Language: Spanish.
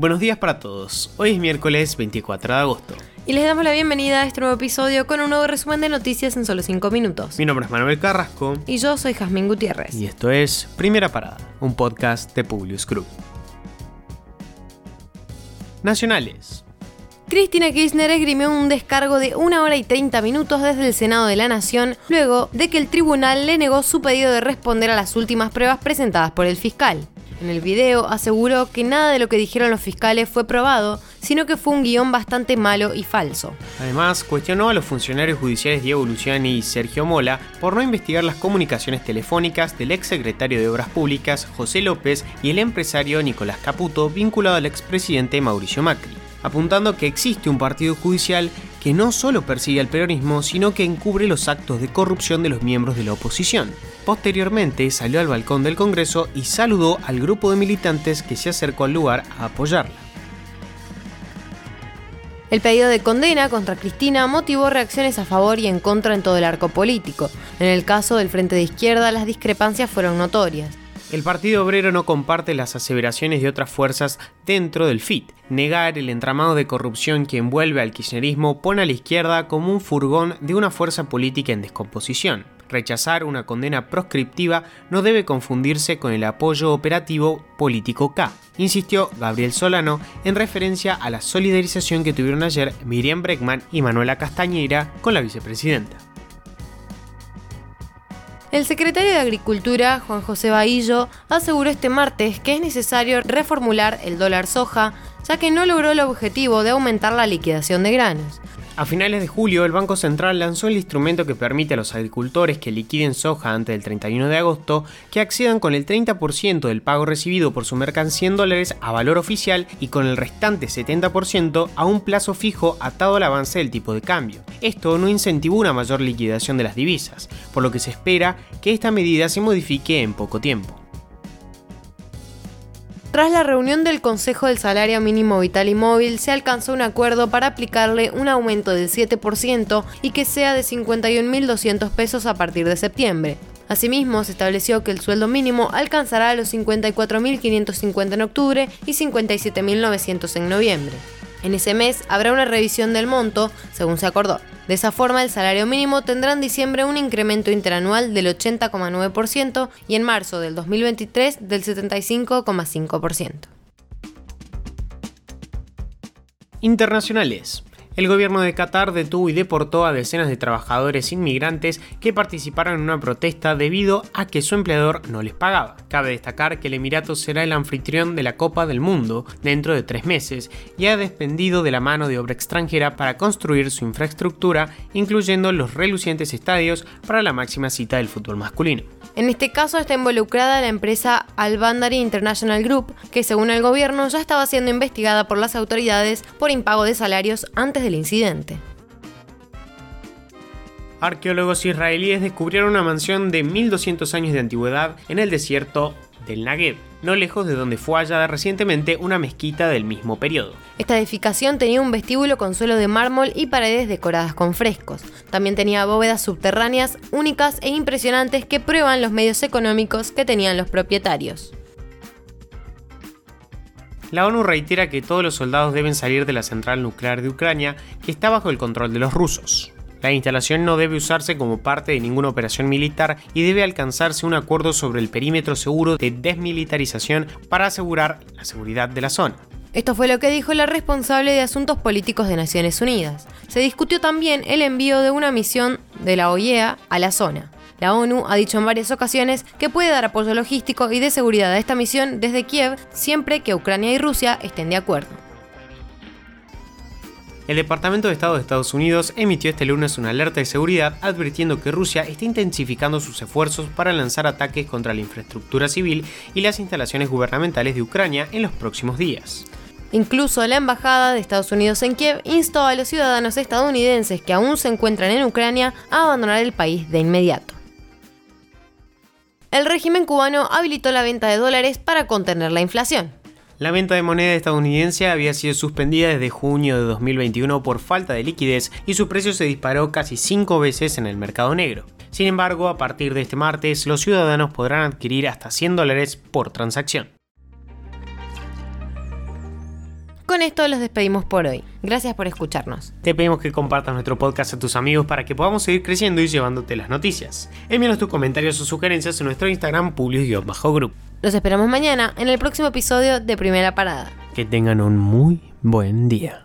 Buenos días para todos. Hoy es miércoles 24 de agosto. Y les damos la bienvenida a este nuevo episodio con un nuevo resumen de noticias en solo 5 minutos. Mi nombre es Manuel Carrasco. Y yo soy Jazmín Gutiérrez. Y esto es Primera Parada, un podcast de Publius Group. Nacionales. Cristina Kirchner esgrimió un descargo de 1 hora y 30 minutos desde el Senado de la Nación, luego de que el tribunal le negó su pedido de responder a las últimas pruebas presentadas por el fiscal. En el video aseguró que nada de lo que dijeron los fiscales fue probado, sino que fue un guion bastante malo y falso. Además, cuestionó a los funcionarios judiciales Diego Luciani y Sergio Mola por no investigar las comunicaciones telefónicas del ex secretario de Obras Públicas José López y el empresario Nicolás Caputo vinculado al expresidente Mauricio Macri apuntando que existe un partido judicial que no solo persigue al peronismo, sino que encubre los actos de corrupción de los miembros de la oposición. Posteriormente salió al balcón del Congreso y saludó al grupo de militantes que se acercó al lugar a apoyarla. El pedido de condena contra Cristina motivó reacciones a favor y en contra en todo el arco político. En el caso del Frente de Izquierda, las discrepancias fueron notorias. El Partido Obrero no comparte las aseveraciones de otras fuerzas dentro del FIT. Negar el entramado de corrupción que envuelve al kirchnerismo pone a la izquierda como un furgón de una fuerza política en descomposición. Rechazar una condena proscriptiva no debe confundirse con el apoyo operativo político K, insistió Gabriel Solano en referencia a la solidarización que tuvieron ayer Miriam Breckman y Manuela Castañeira con la vicepresidenta. El secretario de Agricultura, Juan José Bahillo, aseguró este martes que es necesario reformular el dólar soja, ya que no logró el objetivo de aumentar la liquidación de granos. A finales de julio, el Banco Central lanzó el instrumento que permite a los agricultores que liquiden soja antes del 31 de agosto que accedan con el 30% del pago recibido por su mercancía en dólares a valor oficial y con el restante 70% a un plazo fijo atado al avance del tipo de cambio. Esto no incentivó una mayor liquidación de las divisas, por lo que se espera que esta medida se modifique en poco tiempo. Tras la reunión del Consejo del Salario Mínimo Vital y Móvil, se alcanzó un acuerdo para aplicarle un aumento del 7% y que sea de 51.200 pesos a partir de septiembre. Asimismo, se estableció que el sueldo mínimo alcanzará los 54.550 en octubre y 57.900 en noviembre. En ese mes habrá una revisión del monto, según se acordó. De esa forma, el salario mínimo tendrá en diciembre un incremento interanual del 80,9% y en marzo del 2023 del 75,5%. Internacionales. El gobierno de Qatar detuvo y deportó a decenas de trabajadores inmigrantes que participaron en una protesta debido a que su empleador no les pagaba. Cabe destacar que el Emirato será el anfitrión de la Copa del Mundo dentro de tres meses y ha dependido de la mano de obra extranjera para construir su infraestructura, incluyendo los relucientes estadios para la máxima cita del fútbol masculino. En este caso está involucrada la empresa Albandari International Group, que según el gobierno ya estaba siendo investigada por las autoridades por impago de salarios antes del incidente. Arqueólogos israelíes descubrieron una mansión de 1200 años de antigüedad en el desierto del Negev, no lejos de donde fue hallada recientemente una mezquita del mismo periodo. Esta edificación tenía un vestíbulo con suelo de mármol y paredes decoradas con frescos. También tenía bóvedas subterráneas únicas e impresionantes que prueban los medios económicos que tenían los propietarios. La ONU reitera que todos los soldados deben salir de la central nuclear de Ucrania, que está bajo el control de los rusos. La instalación no debe usarse como parte de ninguna operación militar y debe alcanzarse un acuerdo sobre el perímetro seguro de desmilitarización para asegurar la seguridad de la zona. Esto fue lo que dijo la responsable de Asuntos Políticos de Naciones Unidas. Se discutió también el envío de una misión de la OIEA a la zona. La ONU ha dicho en varias ocasiones que puede dar apoyo logístico y de seguridad a esta misión desde Kiev siempre que Ucrania y Rusia estén de acuerdo. El Departamento de Estado de Estados Unidos emitió este lunes una alerta de seguridad advirtiendo que Rusia está intensificando sus esfuerzos para lanzar ataques contra la infraestructura civil y las instalaciones gubernamentales de Ucrania en los próximos días. Incluso la Embajada de Estados Unidos en Kiev instó a los ciudadanos estadounidenses que aún se encuentran en Ucrania a abandonar el país de inmediato. El régimen cubano habilitó la venta de dólares para contener la inflación. La venta de moneda estadounidense había sido suspendida desde junio de 2021 por falta de liquidez y su precio se disparó casi cinco veces en el mercado negro. Sin embargo, a partir de este martes, los ciudadanos podrán adquirir hasta 100 dólares por transacción. Con esto los despedimos por hoy. Gracias por escucharnos. Te pedimos que compartas nuestro podcast a tus amigos para que podamos seguir creciendo y llevándote las noticias. Envíanos tus comentarios o sugerencias en nuestro Instagram publius-group. Los esperamos mañana en el próximo episodio de Primera Parada. Que tengan un muy buen día.